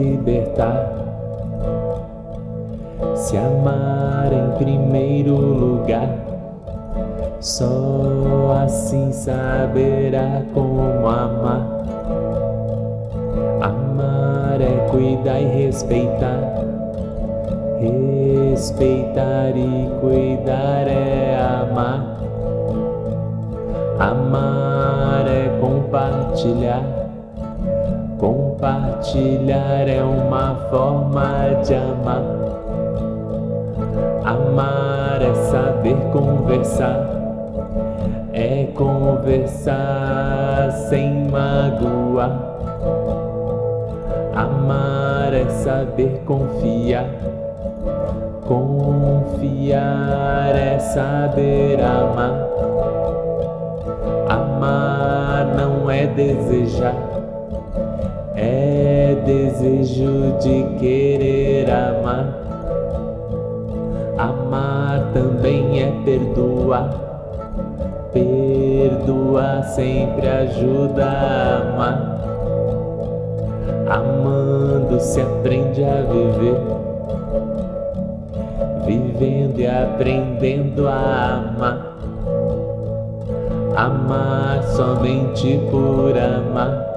libertar. Se amar em primeiro lugar, só assim saberá como amar. Amar é cuidar e respeitar. Compartilhar é uma forma de amar. Amar é saber conversar, é conversar sem magoar. Amar é saber confiar, confiar é saber amar. Amar não é desejar, desejo de querer amar. Amar também é perdoar. Perdoar sempre ajuda a amar. Amando se aprende a viver. Vivendo e aprendendo a amar. Amar somente por amar.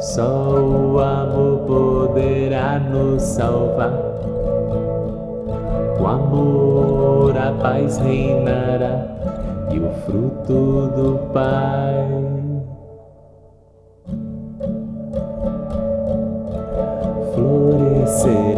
Só o amor poderá nos salvar. Com amor a paz reinará e o fruto do Pai. Florescerá.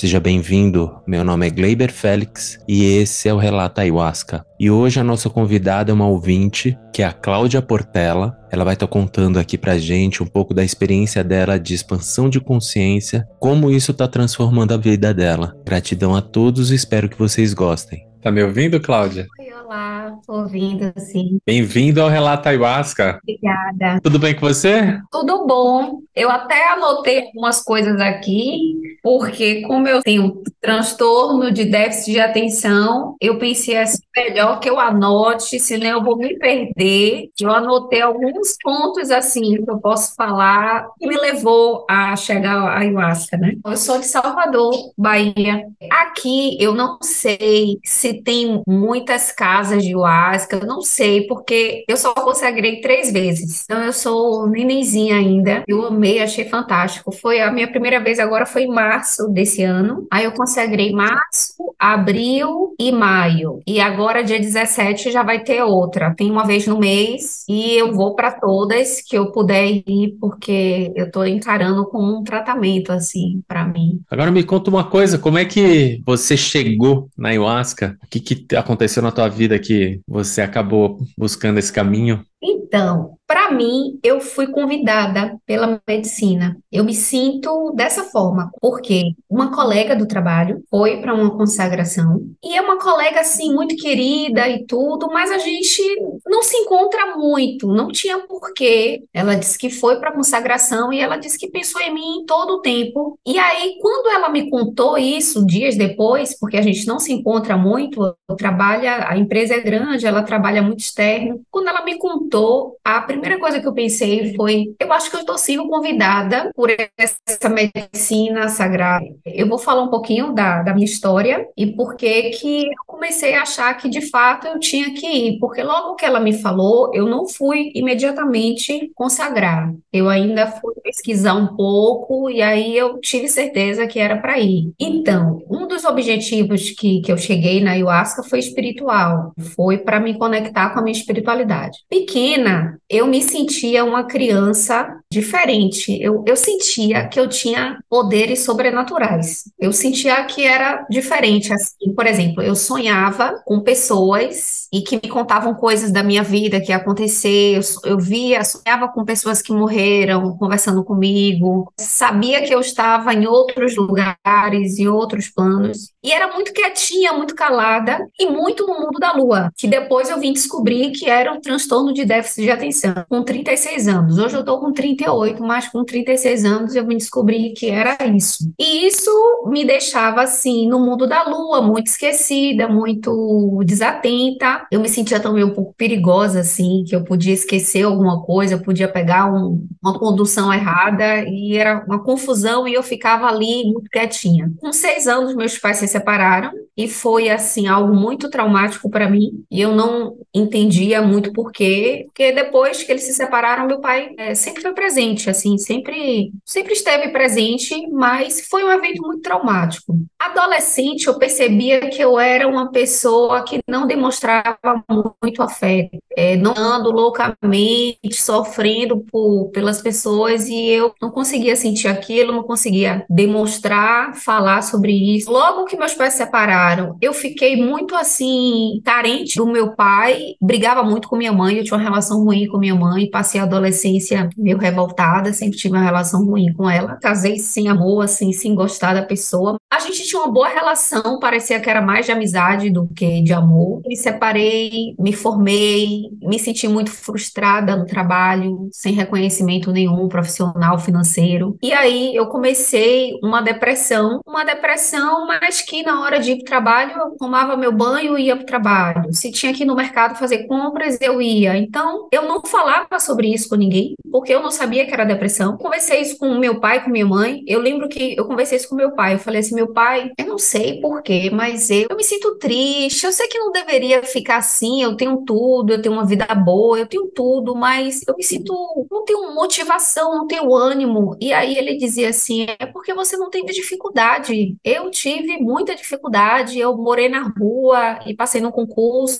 Seja bem-vindo, meu nome é Gleiber Félix e esse é o Relato Ayahuasca. E hoje a nossa convidada é uma ouvinte, que é a Cláudia Portela. Ela vai estar contando aqui pra gente um pouco da experiência dela de expansão de consciência, como isso está transformando a vida dela. Gratidão a todos e espero que vocês gostem. Tá me ouvindo, Cláudia? Oi, olá, ouvindo, sim. Bem-vindo ao Relato Ayahuasca. Obrigada. Tudo bem com você? Tudo bom. Eu até anotei algumas coisas aqui, porque como eu tenho transtorno de déficit de atenção, eu pensei assim, melhor que eu anote, senão eu vou me perder. Eu anotei alguns pontos assim que eu posso falar que me levou a chegar à ayahuasca, né? Eu sou de Salvador, Bahia. Aqui eu não sei se tem muitas casas de ayahuasca, eu não sei, porque eu só consagrei três vezes. Então eu sou nenenzinha ainda. Eu amei, achei fantástico. Foi a minha primeira vez agora foi em março desse ano. Aí eu consagrei março, abril e maio. E agora dia 17 já vai ter outra. Tem uma vez no mês e eu vou para todas que eu puder ir porque eu tô encarando como um tratamento assim para mim. Agora me conta uma coisa, como é que você chegou na ayahuasca? O que, que aconteceu na tua vida que você acabou buscando esse caminho? Então, para mim, eu fui convidada pela medicina. Eu me sinto dessa forma, porque uma colega do trabalho foi para uma consagração e é uma colega assim muito querida e tudo, mas a gente não se encontra muito, não tinha porquê. Ela disse que foi para consagração e ela disse que pensou em mim todo o tempo. E aí, quando ela me contou isso dias depois, porque a gente não se encontra muito, trabalha, a empresa é grande, ela trabalha muito externo. Quando ela me contou a primeira coisa que eu pensei foi: eu acho que eu estou sendo convidada por essa medicina sagrada. Eu vou falar um pouquinho da, da minha história e por que que eu comecei a achar que de fato eu tinha que ir, porque logo que ela me falou, eu não fui imediatamente consagrar. Eu ainda fui pesquisar um pouco e aí eu tive certeza que era para ir. Então, um dos objetivos que, que eu cheguei na ayahuasca foi espiritual, foi para me conectar com a minha espiritualidade. Pequena pequena, eu me sentia uma criança diferente. Eu, eu sentia que eu tinha poderes sobrenaturais. Eu sentia que era diferente. Assim, por exemplo, eu sonhava com pessoas e que me contavam coisas da minha vida que ia acontecer. Eu, eu via, sonhava com pessoas que morreram, conversando comigo. Sabia que eu estava em outros lugares, em outros planos. E era muito quietinha, muito calada e muito no mundo da lua, que depois eu vim descobrir que era um transtorno de déficit de atenção com 36 anos. Hoje eu tô com 38, mas com 36 anos eu me descobri que era isso. E isso me deixava assim no mundo da lua, muito esquecida, muito desatenta. Eu me sentia também um pouco perigosa assim, que eu podia esquecer alguma coisa, eu podia pegar um, uma condução errada e era uma confusão e eu ficava ali muito quietinha. Com seis anos meus pais se separaram e foi assim algo muito traumático para mim e eu não entendia muito porquê, porque depois que eles se separaram meu pai é, sempre foi presente, assim sempre sempre esteve presente, mas foi um evento muito traumático. Adolescente eu percebia que eu era uma pessoa que não demonstrava muito afeto, é, não ando loucamente sofrendo por, pelas pessoas e eu não conseguia sentir aquilo, não conseguia demonstrar, falar sobre isso. Logo que meus pais se separaram eu fiquei muito assim, carente do meu pai, brigava muito com minha mãe, eu tinha uma relação ruim com minha mãe, passei a adolescência meio revoltada, sempre tive uma relação ruim com ela. Casei sem amor, assim, sem gostar da pessoa. A gente tinha uma boa relação, parecia que era mais de amizade do que de amor. Me separei, me formei, me senti muito frustrada no trabalho, sem reconhecimento nenhum profissional, financeiro. E aí eu comecei uma depressão, uma depressão, mas que na hora de ir trabalhar trabalho, eu tomava meu banho e ia para o trabalho. Se tinha que ir no mercado fazer compras, eu ia. Então, eu não falava sobre isso com ninguém, porque eu não sabia que era depressão. Conversei isso com meu pai, com minha mãe. Eu lembro que eu conversei isso com meu pai. Eu falei assim: meu pai, eu não sei porquê, mas eu, eu me sinto triste. Eu sei que não deveria ficar assim. Eu tenho tudo, eu tenho uma vida boa, eu tenho tudo, mas eu me sinto. Não tenho motivação, não tenho ânimo. E aí ele dizia assim: é porque você não teve dificuldade. Eu tive muita dificuldade eu morei na rua e passei no concurso,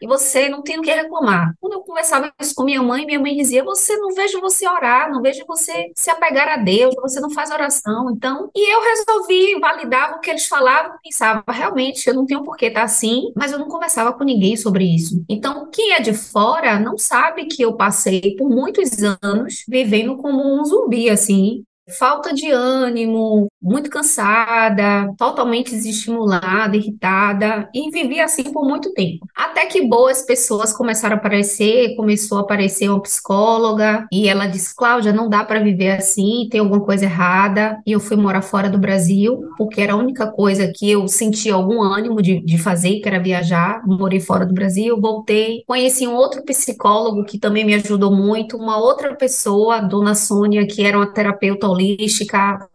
e você não tem o que reclamar. Quando eu conversava isso com minha mãe, minha mãe dizia: Você não vejo você orar, não vejo você se apegar a Deus, você não faz oração. Então, e eu resolvi validar o que eles falavam, pensava, realmente, eu não tenho por que estar assim, mas eu não conversava com ninguém sobre isso. Então, quem é de fora não sabe que eu passei por muitos anos vivendo como um zumbi, assim, falta de ânimo, muito cansada, totalmente desestimulada, irritada, e vivi assim por muito tempo. Até que boas pessoas começaram a aparecer, começou a aparecer uma psicóloga, e ela disse: Cláudia, não dá para viver assim, tem alguma coisa errada. E eu fui morar fora do Brasil, porque era a única coisa que eu sentia algum ânimo de, de fazer, que era viajar. Morei fora do Brasil, voltei, conheci um outro psicólogo que também me ajudou muito, uma outra pessoa, Dona Sônia, que era uma terapeuta holística,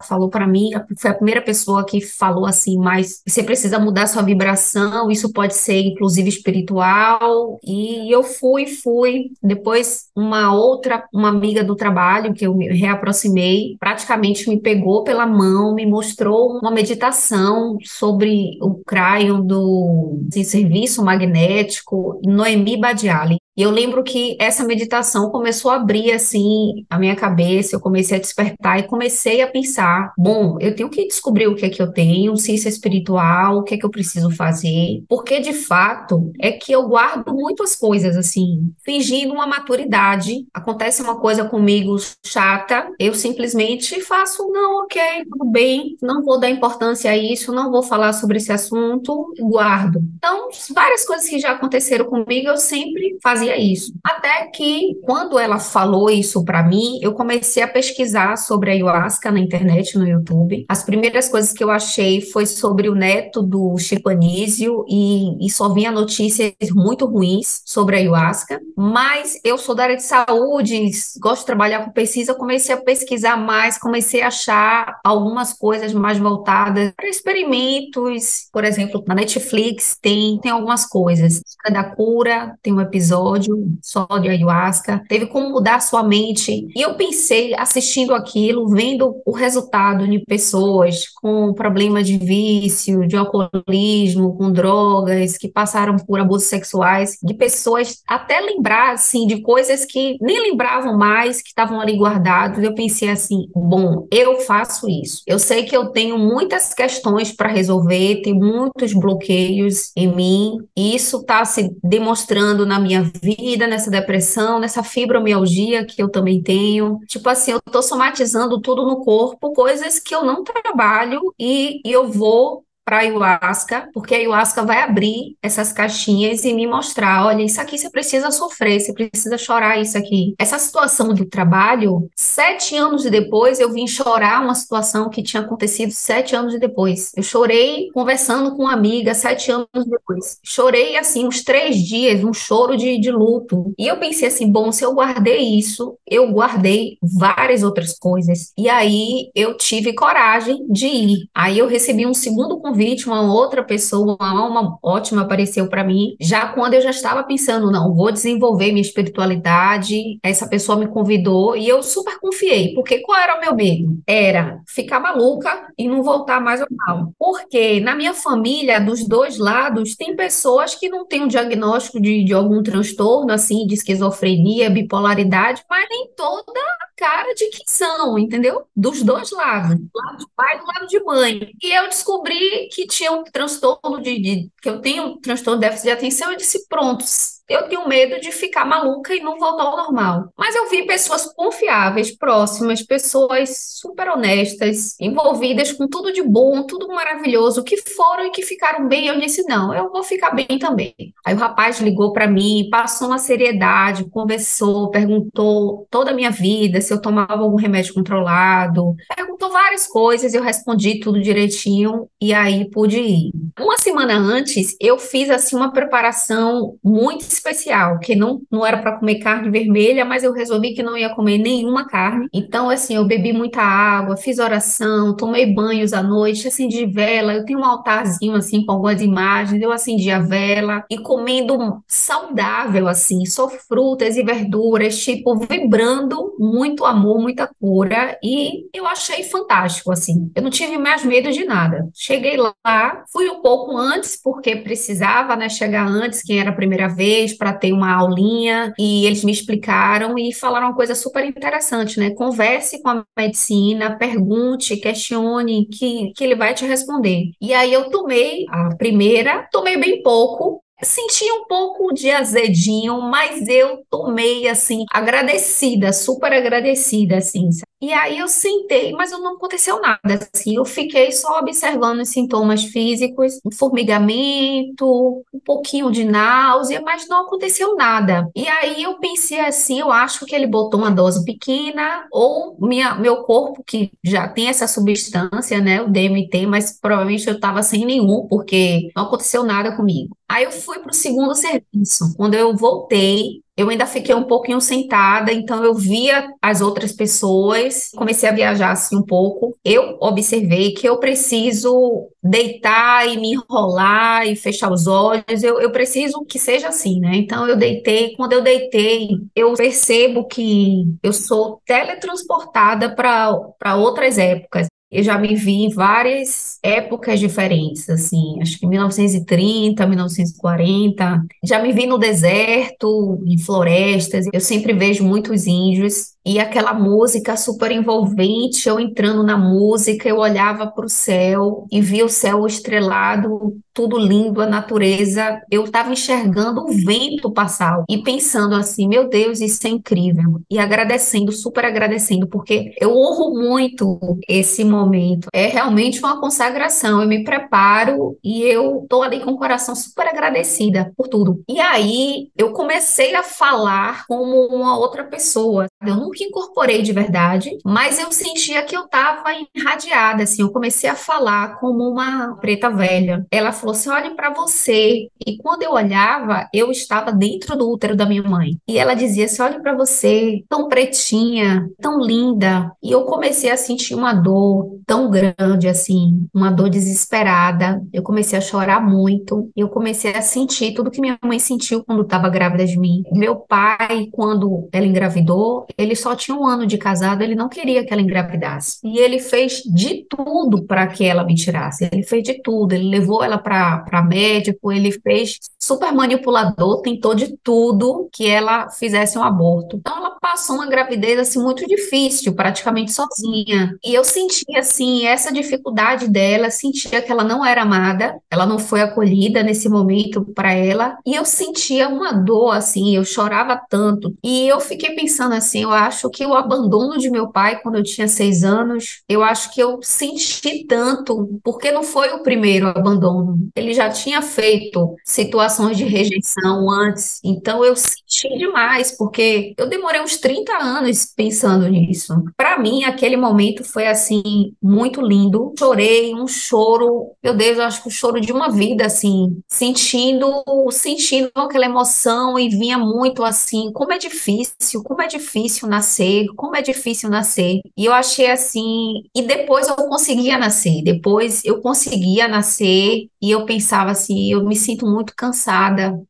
falou para mim foi a primeira pessoa que falou assim, mas você precisa mudar sua vibração, isso pode ser inclusive espiritual. E eu fui, fui. Depois, uma outra, uma amiga do trabalho que eu me reaproximei, praticamente me pegou pela mão, me mostrou uma meditação sobre o crânio do assim, serviço magnético, Noemi Badiali. E eu lembro que essa meditação começou a abrir assim a minha cabeça, eu comecei a despertar e comecei a pensar, bom, eu tenho que descobrir o que é que eu tenho, se isso é espiritual, o que é que eu preciso fazer, porque de fato é que eu guardo muitas coisas assim, fingindo uma maturidade. Acontece uma coisa comigo chata, eu simplesmente faço, não, OK, tudo bem, não vou dar importância a isso, não vou falar sobre esse assunto, guardo. Então, várias coisas que já aconteceram comigo, eu sempre fazia fazia isso. Até que, quando ela falou isso para mim, eu comecei a pesquisar sobre a ayahuasca na internet, no YouTube. As primeiras coisas que eu achei foi sobre o neto do Chico Anísio e, e só vinha notícias muito ruins sobre a ayahuasca. Mas eu sou da área de saúde, gosto de trabalhar com pesquisa, comecei a pesquisar mais, comecei a achar algumas coisas mais voltadas para experimentos. Por exemplo, na Netflix tem, tem algumas coisas. Da cura, tem um episódio episódio só de ayahuasca, teve como mudar sua mente. E eu pensei, assistindo aquilo, vendo o resultado de pessoas com problemas de vício, de alcoolismo, com drogas, que passaram por abusos sexuais, de pessoas até lembrar, assim, de coisas que nem lembravam mais, que estavam ali guardadas. Eu pensei assim, bom, eu faço isso. Eu sei que eu tenho muitas questões para resolver, tem muitos bloqueios em mim, e isso está se demonstrando na minha vida, nessa depressão, nessa fibromialgia que eu também tenho. Tipo assim, eu tô somatizando tudo no corpo, coisas que eu não trabalho e, e eu vou para a ayahuasca, porque a ayahuasca vai abrir essas caixinhas e me mostrar, olha, isso aqui você precisa sofrer, você precisa chorar isso aqui. Essa situação do trabalho, sete anos depois eu vim chorar uma situação que tinha acontecido sete anos depois. Eu chorei conversando com uma amiga sete anos depois. Chorei assim uns três dias, um choro de, de luto. E eu pensei assim, bom, se eu guardei isso, eu guardei várias outras coisas. E aí eu tive coragem de ir. Aí eu recebi um segundo convite, uma outra pessoa, uma alma ótima apareceu para mim, já quando eu já estava pensando, não, vou desenvolver minha espiritualidade. Essa pessoa me convidou e eu super confiei, porque qual era o meu medo? Era ficar maluca e não voltar mais ao mal. Porque na minha família, dos dois lados, tem pessoas que não têm um diagnóstico de, de algum transtorno, assim, de esquizofrenia, bipolaridade, mas nem toda cara de que são, entendeu? Dos dois lados, do lado de pai e do lado de mãe. E eu descobri que tinha um transtorno de, de que eu tenho um transtorno de déficit de atenção, eu disse, pronto, eu tenho medo de ficar maluca e não voltar ao normal. Mas eu vi pessoas confiáveis, próximas, pessoas super honestas, envolvidas com tudo de bom, tudo maravilhoso, que foram e que ficaram bem. Eu disse: não, eu vou ficar bem também. Aí o rapaz ligou para mim, passou uma seriedade, conversou, perguntou toda a minha vida, se eu tomava algum remédio controlado, perguntou várias coisas, eu respondi tudo direitinho e aí pude ir. Uma semana antes, eu fiz assim uma preparação muito especial, que não, não era para comer carne vermelha, mas eu resolvi que não ia comer nenhuma carne. Então, assim, eu bebi muita água, fiz oração, tomei banhos à noite, acendi vela. Eu tenho um altarzinho, assim, com algumas imagens. Eu acendi a vela e comendo saudável, assim, só frutas e verduras, tipo, vibrando muito amor, muita cura. E eu achei fantástico, assim. Eu não tive mais medo de nada. Cheguei lá, fui um pouco antes, porque precisava, né, chegar antes, quem era a primeira vez para ter uma aulinha e eles me explicaram e falaram uma coisa super interessante, né? Converse com a medicina, pergunte, questione, que, que ele vai te responder. E aí eu tomei a primeira, tomei bem pouco, Senti um pouco de azedinho, mas eu tomei assim, agradecida, super agradecida, assim. E aí eu sentei, mas não aconteceu nada, assim, eu fiquei só observando os sintomas físicos, um formigamento, um pouquinho de náusea, mas não aconteceu nada. E aí eu pensei assim, eu acho que ele botou uma dose pequena, ou minha, meu corpo, que já tem essa substância, né, o DMT, mas provavelmente eu estava sem nenhum, porque não aconteceu nada comigo. Aí eu fui para o segundo serviço. Quando eu voltei, eu ainda fiquei um pouquinho sentada, então eu via as outras pessoas, comecei a viajar assim um pouco. Eu observei que eu preciso deitar e me enrolar e fechar os olhos, eu, eu preciso que seja assim, né? Então eu deitei, quando eu deitei, eu percebo que eu sou teletransportada para outras épocas. Eu já me vi em várias épocas diferentes, assim, acho que 1930, 1940. Já me vi no deserto, em florestas. Eu sempre vejo muitos índios e aquela música super envolvente, eu entrando na música, eu olhava para o céu e via o céu estrelado, tudo lindo, a natureza. Eu estava enxergando o vento passar e pensando assim, meu Deus, isso é incrível. E agradecendo, super agradecendo, porque eu honro muito esse momento. É realmente uma consagração. Eu me preparo e eu tô ali com o coração super agradecida por tudo. E aí eu comecei a falar como uma outra pessoa. Eu nunca incorporei de verdade, mas eu sentia que eu estava irradiada, assim, eu comecei a falar como uma preta velha. Ela falou assim: olhe para você. E quando eu olhava, eu estava dentro do útero da minha mãe. E ela dizia assim: olhe para você, tão pretinha, tão linda. E eu comecei a sentir uma dor tão grande, assim, uma dor desesperada. Eu comecei a chorar muito. Eu comecei a sentir tudo que minha mãe sentiu quando estava grávida de mim. Meu pai, quando ela engravidou, ele só tinha um ano de casado, ele não queria que ela engravidasse. E ele fez de tudo para que ela me tirasse. Ele fez de tudo. Ele levou ela para médico, ele fez super manipulador, tentou de tudo que ela fizesse um aborto. Então ela passou uma gravidez assim muito difícil, praticamente sozinha. E eu sentia assim essa dificuldade dela, sentia que ela não era amada, ela não foi acolhida nesse momento para ela, e eu sentia uma dor assim, eu chorava tanto. E eu fiquei pensando assim, eu acho que o abandono de meu pai quando eu tinha seis anos, eu acho que eu senti tanto, porque não foi o primeiro abandono. Ele já tinha feito situações de rejeição antes, então eu senti demais, porque eu demorei uns 30 anos pensando nisso. Para mim, aquele momento foi assim muito lindo. Chorei um choro, meu Deus, eu acho que o choro de uma vida assim, sentindo, sentindo aquela emoção e vinha muito assim, como é difícil, como é difícil nascer, como é difícil nascer. E eu achei assim, e depois eu conseguia nascer, depois eu conseguia nascer e eu pensava assim, eu me sinto muito cansada.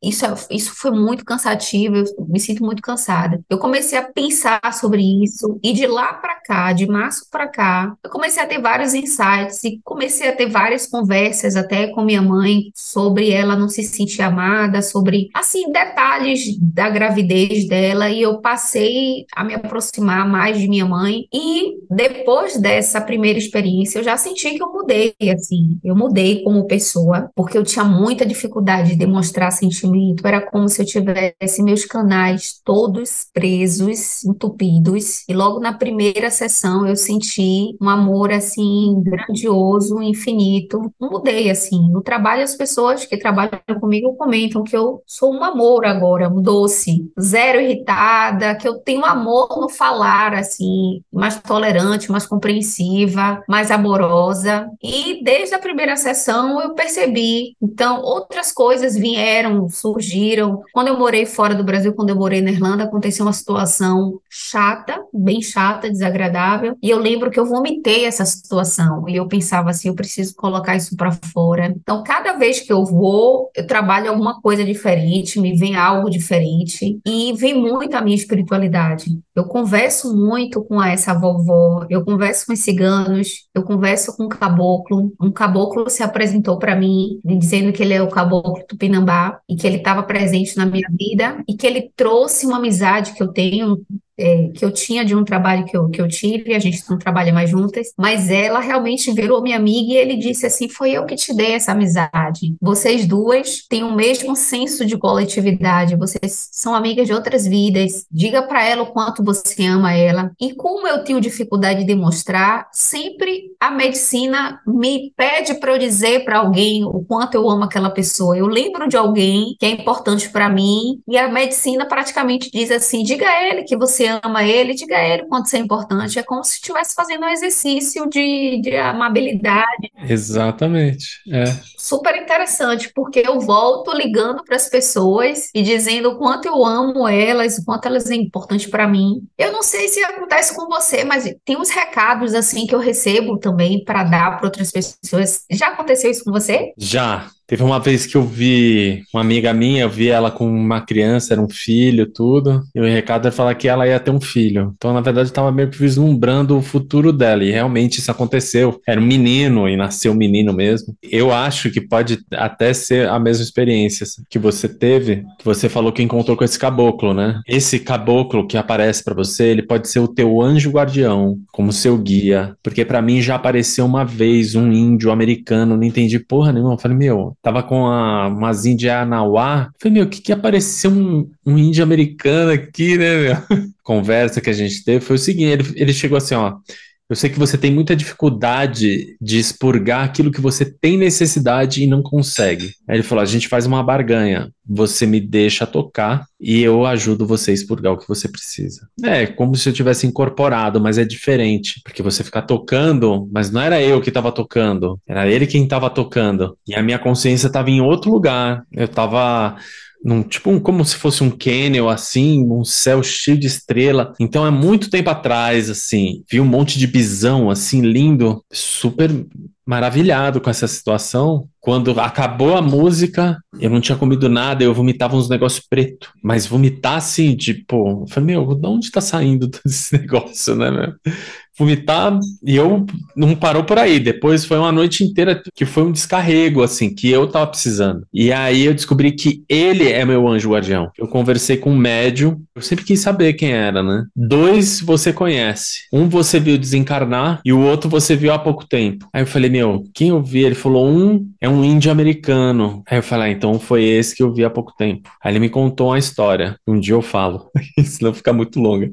Isso, é, isso foi muito cansativo, eu me sinto muito cansada. Eu comecei a pensar sobre isso e de lá para cá, de março para cá, eu comecei a ter vários insights e comecei a ter várias conversas até com minha mãe sobre ela não se sentir amada, sobre assim detalhes da gravidez dela e eu passei a me aproximar mais de minha mãe e depois dessa primeira experiência eu já senti que eu mudei assim, eu mudei como pessoa, porque eu tinha muita dificuldade de demonstrar sentimento, era como se eu tivesse meus canais todos presos, entupidos, e logo na primeira sessão eu senti um amor assim grandioso, infinito. Mudei assim, no trabalho as pessoas que trabalham comigo comentam que eu sou um amor agora, um doce, zero irritada, que eu tenho amor no falar assim, mais tolerante, mais compreensiva, mais amorosa. E desde a primeira sessão eu percebi. Então, outras coisas vieram, surgiram. Quando eu morei fora do Brasil, quando eu morei na Irlanda, aconteceu uma situação chata, bem chata, desagradável. E eu lembro que eu vomitei essa situação. E eu pensava assim, eu preciso colocar isso para fora. Então, cada vez que eu vou, eu trabalho alguma coisa diferente, me vem algo diferente. E vem muito a minha espiritualidade. Eu converso muito com essa vovó, eu converso com os ciganos, eu converso com o caboclo. Um caboclo se apresentou para mim, dizendo que ele é o caboclo tupinambá e que ele estava presente na minha vida e que ele trouxe uma amizade que eu tenho é, que eu tinha de um trabalho que eu, que eu tive, a gente não trabalha mais juntas, mas ela realmente virou minha amiga e ele disse assim: Foi eu que te dei essa amizade. Vocês duas têm o mesmo senso de coletividade, vocês são amigas de outras vidas. Diga para ela o quanto você ama ela. E como eu tenho dificuldade de demonstrar, sempre a medicina me pede para eu dizer para alguém o quanto eu amo aquela pessoa. Eu lembro de alguém que é importante para mim e a medicina praticamente diz assim: diga a ele que você ama ele, diga a ele quanto isso é importante. É como se estivesse fazendo um exercício de, de amabilidade. Exatamente. É. Super interessante, porque eu volto ligando para as pessoas e dizendo o quanto eu amo elas, o quanto elas são importantes para mim. Eu não sei se acontece com você, mas tem uns recados assim que eu recebo também para dar para outras pessoas. Já aconteceu isso com você? Já. Teve uma vez que eu vi uma amiga minha, eu vi ela com uma criança, era um filho, tudo, e o recado era falar que ela ia ter um filho. Então, na verdade, estava meio que vislumbrando o futuro dela, e realmente isso aconteceu. Era um menino, e nasceu um menino mesmo. Eu acho que pode até ser a mesma experiência que você teve, que você falou que encontrou com esse caboclo, né? Esse caboclo que aparece para você, ele pode ser o teu anjo guardião, como seu guia, porque para mim já apareceu uma vez um índio americano, não entendi porra nenhuma. Eu falei, meu, tava com a, umas índias Anauá. Falei, meu, o que que apareceu um, um índio americano aqui, né, meu? Conversa que a gente teve foi o seguinte, ele, ele chegou assim, ó, eu sei que você tem muita dificuldade de expurgar aquilo que você tem necessidade e não consegue. Aí ele falou: a gente faz uma barganha. Você me deixa tocar e eu ajudo você a expurgar o que você precisa. É como se eu tivesse incorporado, mas é diferente. Porque você fica tocando, mas não era eu que estava tocando, era ele quem estava tocando. E a minha consciência estava em outro lugar. Eu estava num tipo um, como se fosse um canyon assim, um céu cheio de estrela. Então é muito tempo atrás assim, vi um monte de bisão assim lindo, super maravilhado com essa situação. Quando acabou a música, eu não tinha comido nada, eu vomitava uns negócios preto. Mas vomitar assim, tipo, eu falei, meu, de onde tá saindo todo esse negócio, né, meu? vomitar e eu não parou por aí. Depois foi uma noite inteira que foi um descarrego, assim, que eu tava precisando. E aí eu descobri que ele é meu anjo guardião. Eu conversei com um médium, eu sempre quis saber quem era, né? Dois você conhece. Um você viu desencarnar e o outro você viu há pouco tempo. Aí eu falei, meu, quem eu vi? Ele falou, um é um índio americano. Aí eu falei, ah, então foi esse que eu vi há pouco tempo. Aí ele me contou uma história. Um dia eu falo, senão fica muito longa.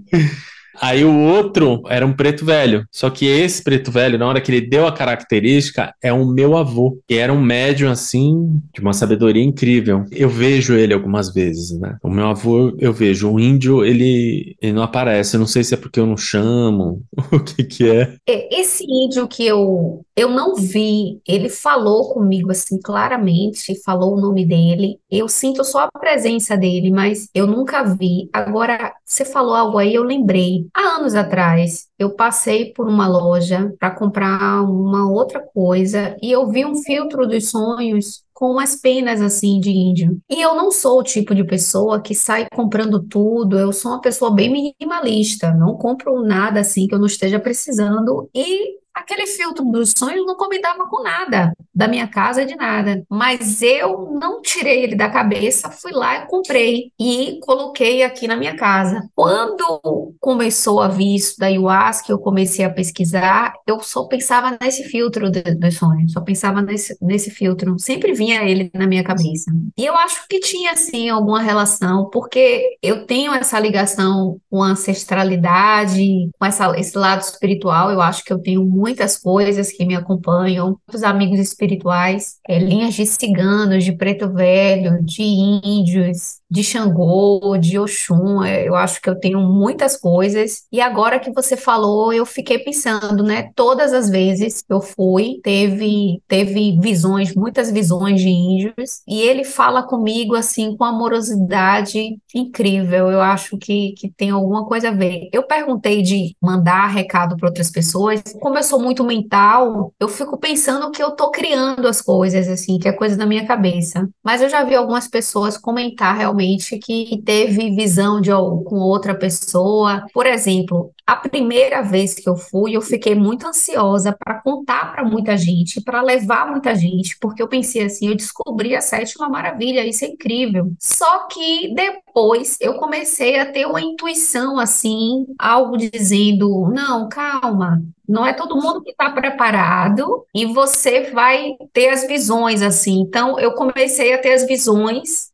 Aí o outro era um preto velho. Só que esse preto velho, na hora que ele deu a característica, é um meu avô, que era um médium assim, de uma sabedoria incrível. Eu vejo ele algumas vezes, né? O meu avô, eu vejo. O índio, ele, ele não aparece. Eu não sei se é porque eu não chamo, o que que é. é. Esse índio que eu, eu não vi, ele falou comigo assim claramente, falou o nome dele. Eu sinto só a presença dele, mas eu nunca vi. Agora, você falou algo aí, eu lembrei. Há anos atrás, eu passei por uma loja para comprar uma outra coisa e eu vi um filtro dos sonhos com umas penas assim de índio. E eu não sou o tipo de pessoa que sai comprando tudo, eu sou uma pessoa bem minimalista, não compro nada assim que eu não esteja precisando e aquele filtro dos sonhos não combinava com nada da minha casa de nada. Mas eu não tirei ele da cabeça, fui lá e comprei e coloquei aqui na minha casa. Quando começou a vir isso da ayahuasca, eu comecei a pesquisar, eu só pensava nesse filtro dos sonhos, só pensava nesse, nesse filtro. Sempre vinha ele na minha cabeça. E eu acho que tinha, assim, alguma relação, porque eu tenho essa ligação com a ancestralidade, com essa, esse lado espiritual, eu acho que eu tenho muitas coisas que me acompanham, muitos amigos espirituais é, linhas de ciganos, de preto velho, de índios, de Xangô, de Oxum, é, eu acho que eu tenho muitas coisas. E agora que você falou, eu fiquei pensando, né? Todas as vezes que eu fui, teve, teve visões, muitas visões de índios, e ele fala comigo assim, com amorosidade incrível. Eu acho que, que tem alguma coisa a ver. Eu perguntei de mandar recado para outras pessoas. Como eu sou muito mental, eu fico pensando que eu tô criando as coisas, assim, que é coisa da minha cabeça. Mas eu já vi algumas pessoas comentar realmente realmente que teve visão de com outra pessoa. Por exemplo, a primeira vez que eu fui, eu fiquei muito ansiosa para contar para muita gente, para levar muita gente, porque eu pensei assim, eu descobri a sétima maravilha, isso é incrível. Só que depois eu comecei a ter uma intuição assim, algo dizendo, não, calma, não é todo mundo que está preparado e você vai ter as visões assim. Então, eu comecei a ter as visões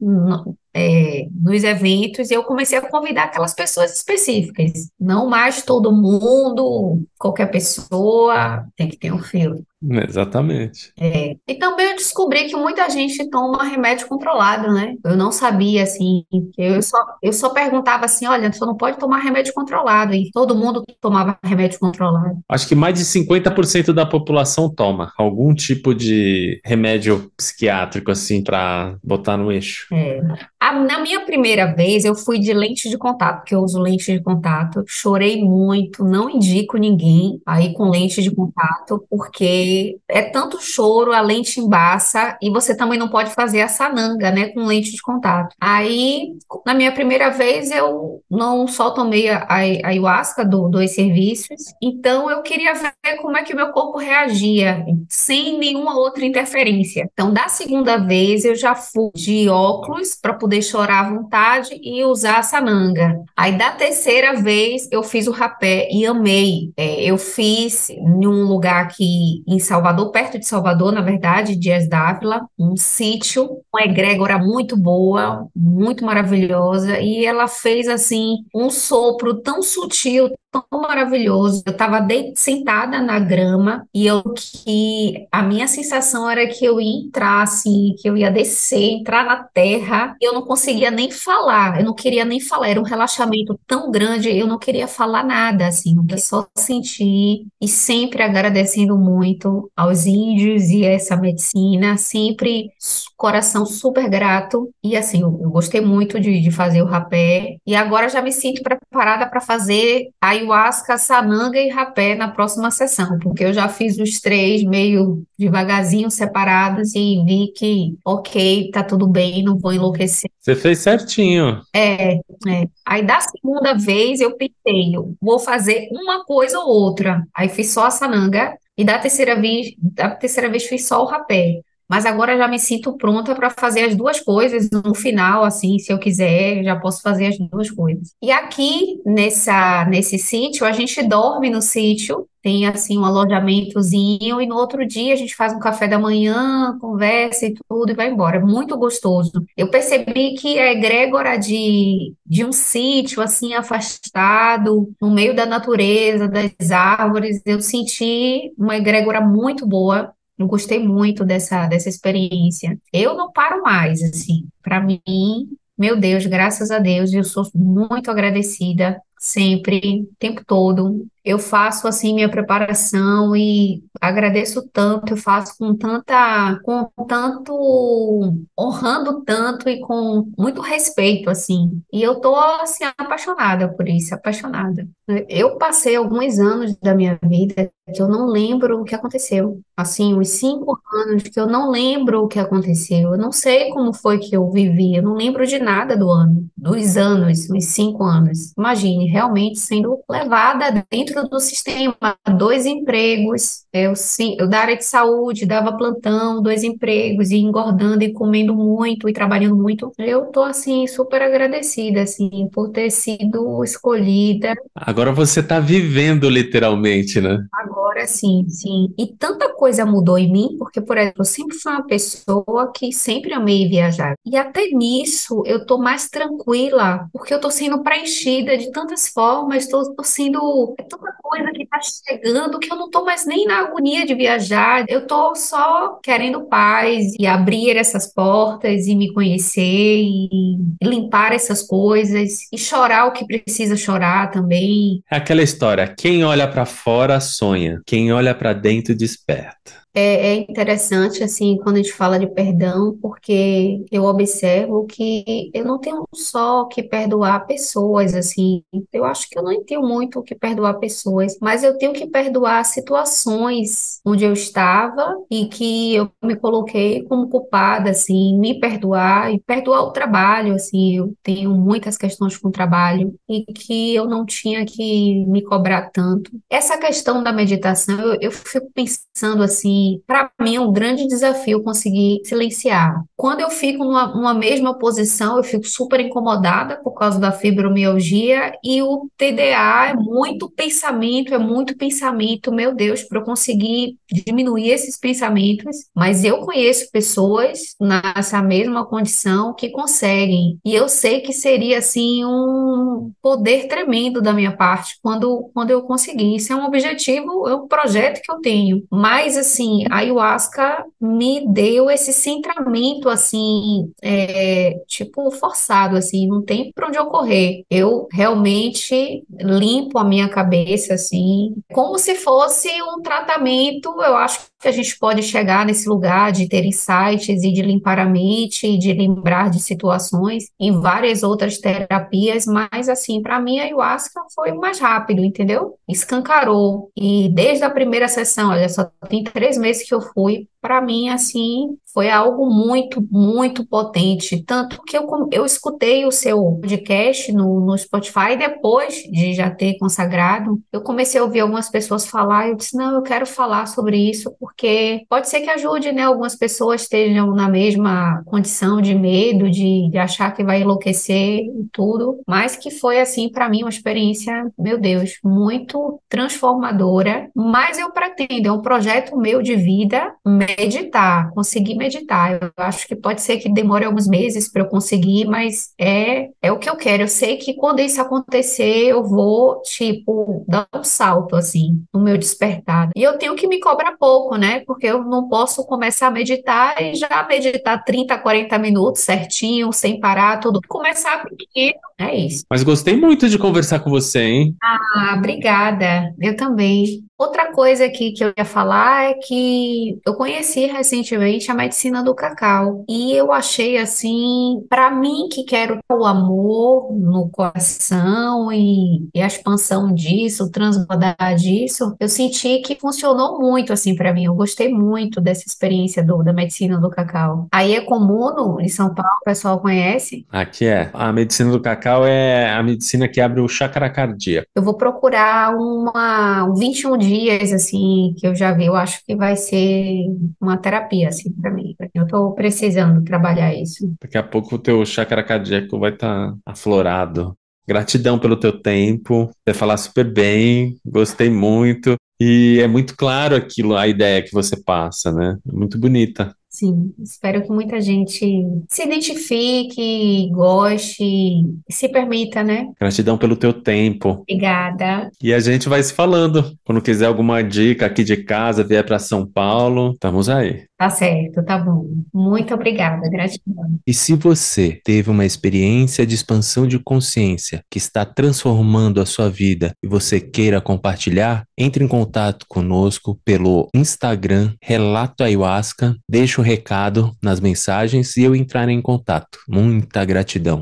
é, nos eventos e eu comecei a convidar aquelas pessoas específicas. Não mais todo mundo, qualquer pessoa tem que ter um filtro. Exatamente. É. E também eu descobri que muita gente toma remédio controlado, né? Eu não sabia, assim. Eu só, eu só perguntava assim: olha, você não pode tomar remédio controlado. E todo mundo tomava remédio controlado. Acho que mais de 50% da população toma algum tipo de remédio psiquiátrico, assim, para botar no eixo. É. A, na minha primeira vez, eu fui de lente de contato, porque eu uso lente de contato. Chorei muito, não indico ninguém aí com lente de contato, porque é tanto choro, a lente embaça e você também não pode fazer a sananga, né, com lente de contato. Aí, na minha primeira vez, eu não só tomei a, a ayahuasca do, dos serviços, então eu queria ver como é que meu corpo reagia, sem nenhuma outra interferência. Então, da segunda vez, eu já fui de óculos para poder chorar à vontade e usar a sananga. Aí, da terceira vez, eu fiz o rapé e amei. É, eu fiz em um lugar aqui em Salvador, perto de Salvador, na verdade, Dias Dávila, um sítio, uma egrégora muito boa, muito maravilhosa, e ela fez assim um sopro tão sutil, tão maravilhoso. Eu estava sentada na grama e eu que a minha sensação era que eu ia entrar assim, que eu ia descer, entrar na terra. E eu não conseguia nem falar, eu não queria nem falar, era um relaxamento tão grande, eu não queria falar nada assim, eu só sentir e sempre agradecendo muito aos índios e a essa medicina, sempre coração super grato. E assim, eu, eu gostei muito de, de fazer o rapé. E agora já me sinto preparada para fazer ayahuasca, sananga e rapé na próxima sessão, porque eu já fiz os três meio devagarzinho separados e vi que, ok, tá tudo bem, não vou enlouquecer. Você fez certinho. É, é. Aí da segunda vez eu pensei, eu vou fazer uma coisa ou outra. Aí fiz só a sananga e da terceira vez, da terceira vez fiz só o rapé. Mas agora já me sinto pronta para fazer as duas coisas no final, assim, se eu quiser, já posso fazer as duas coisas. E aqui nessa nesse sítio, a gente dorme no sítio, tem assim um alojamentozinho e no outro dia a gente faz um café da manhã, conversa e tudo e vai embora. Muito gostoso. Eu percebi que a egrégora de, de um sítio assim afastado, no meio da natureza, das árvores, eu senti uma egrégora muito boa. Eu gostei muito dessa, dessa experiência. Eu não paro mais, assim. Para mim, meu Deus, graças a Deus, eu sou muito agradecida sempre, o tempo todo. Eu faço assim minha preparação e agradeço tanto, eu faço com tanta, com tanto, honrando tanto e com muito respeito assim. E eu tô assim apaixonada por isso, apaixonada. Eu passei alguns anos da minha vida que eu não lembro o que aconteceu. Assim, uns cinco anos que eu não lembro o que aconteceu. Eu não sei como foi que eu vivi. Eu não lembro de nada do ano, dos anos, uns cinco anos. Imagine, realmente sendo levada dentro do sistema, dois empregos. Eu, sim, eu da área de saúde, dava plantão, dois empregos, e engordando e comendo muito e trabalhando muito. Eu tô assim super agradecida assim por ter sido escolhida. Agora você tá vivendo literalmente, né? Agora sim, sim. E tanta coisa mudou em mim, porque, por exemplo, eu sempre fui uma pessoa que sempre amei viajar. E até nisso eu tô mais tranquila, porque eu tô sendo preenchida de tantas formas, tô, tô sendo. É tanta coisa que tá chegando que eu não tô mais nem na agonia de viajar. Eu tô só querendo paz e abrir essas portas e me conhecer e limpar essas coisas e chorar o que precisa chorar também. É aquela história: quem olha para fora sonha, quem olha para dentro desperta. É, é interessante, assim, quando a gente fala de perdão, porque eu observo que eu não tenho só que perdoar pessoas, assim, eu acho que eu não tenho muito o que perdoar pessoas, mas eu tenho que perdoar situações onde eu estava e que eu me coloquei como culpada, assim, me perdoar e perdoar o trabalho, assim, eu tenho muitas questões com o trabalho e que eu não tinha que me cobrar tanto. Essa questão da meditação, eu, eu fico pensando, assim, para mim, é um grande desafio conseguir silenciar. Quando eu fico numa, numa, mesma posição, eu fico super incomodada por causa da fibromialgia e o TDA é muito pensamento, é muito pensamento, meu Deus, para eu conseguir diminuir esses pensamentos. Mas eu conheço pessoas nessa mesma condição que conseguem. E eu sei que seria, assim, um poder tremendo da minha parte quando, quando eu conseguir. Isso é um objetivo, é um projeto que eu tenho. Mas, assim, assim, a ayahuasca me deu esse centramento, assim, é, tipo, forçado, assim, não tem para onde eu correr. Eu realmente limpo a minha cabeça, assim, como se fosse um tratamento, eu acho que a gente pode chegar nesse lugar de ter insights e de limpar a mente e de lembrar de situações em várias outras terapias, mas assim, para mim a ayahuasca foi mais rápido, entendeu? Escancarou. E desde a primeira sessão, olha, só tem três meses que eu fui, para mim, assim, foi algo muito, muito potente. Tanto que eu, eu escutei o seu podcast no, no Spotify depois de já ter consagrado. Eu comecei a ouvir algumas pessoas falar, eu disse, não, eu quero falar sobre isso, porque pode ser que ajude, né? Algumas pessoas estejam na mesma condição de medo, de, de achar que vai enlouquecer e tudo, mas que foi, assim, para mim, uma experiência, meu Deus, muito transformadora. Mas eu pretendo, é um projeto meu de vida, meditar, conseguir meditar. Eu acho que pode ser que demore alguns meses para eu conseguir, mas é, é o que eu quero. Eu sei que quando isso acontecer, eu vou, tipo, dar um salto, assim, no meu despertar. E eu tenho que me cobrar pouco, né? Porque eu não posso começar a meditar e já meditar 30, 40 minutos certinho, sem parar, tudo. Começar pequeno, é isso. Mas gostei muito de conversar com você, hein? Ah, obrigada. Eu também. Outra coisa aqui que eu ia falar é que eu conheci recentemente a medicina do cacau e eu achei assim, para mim que quero o amor no coração e, e a expansão disso, transbordar disso, eu senti que funcionou muito assim para mim. Eu gostei muito dessa experiência do, da medicina do cacau. Aí é comum em São Paulo, o pessoal conhece. Aqui é. A medicina do cacau é a medicina que abre o chakra cardíaco. Eu vou procurar uma um 21 dias assim que eu já vi. Eu acho que vai ser uma terapia assim para mim. Eu tô precisando trabalhar isso. Daqui a pouco o teu chakra cardíaco vai estar tá aflorado. Gratidão pelo teu tempo, você falar super bem, gostei muito. E é muito claro aquilo, a ideia que você passa, né? Muito bonita. Sim, espero que muita gente se identifique, goste se permita, né? Gratidão pelo teu tempo. Obrigada. E a gente vai se falando. Quando quiser alguma dica aqui de casa, vier para São Paulo, estamos aí. Tá certo, tá bom. Muito obrigada, gratidão. E se você teve uma experiência de expansão de consciência que está transformando a sua vida e você queira compartilhar, entre em contato conosco pelo Instagram Relato Ayahuasca, deixe o um recado nas mensagens e eu entrarei em contato. Muita gratidão.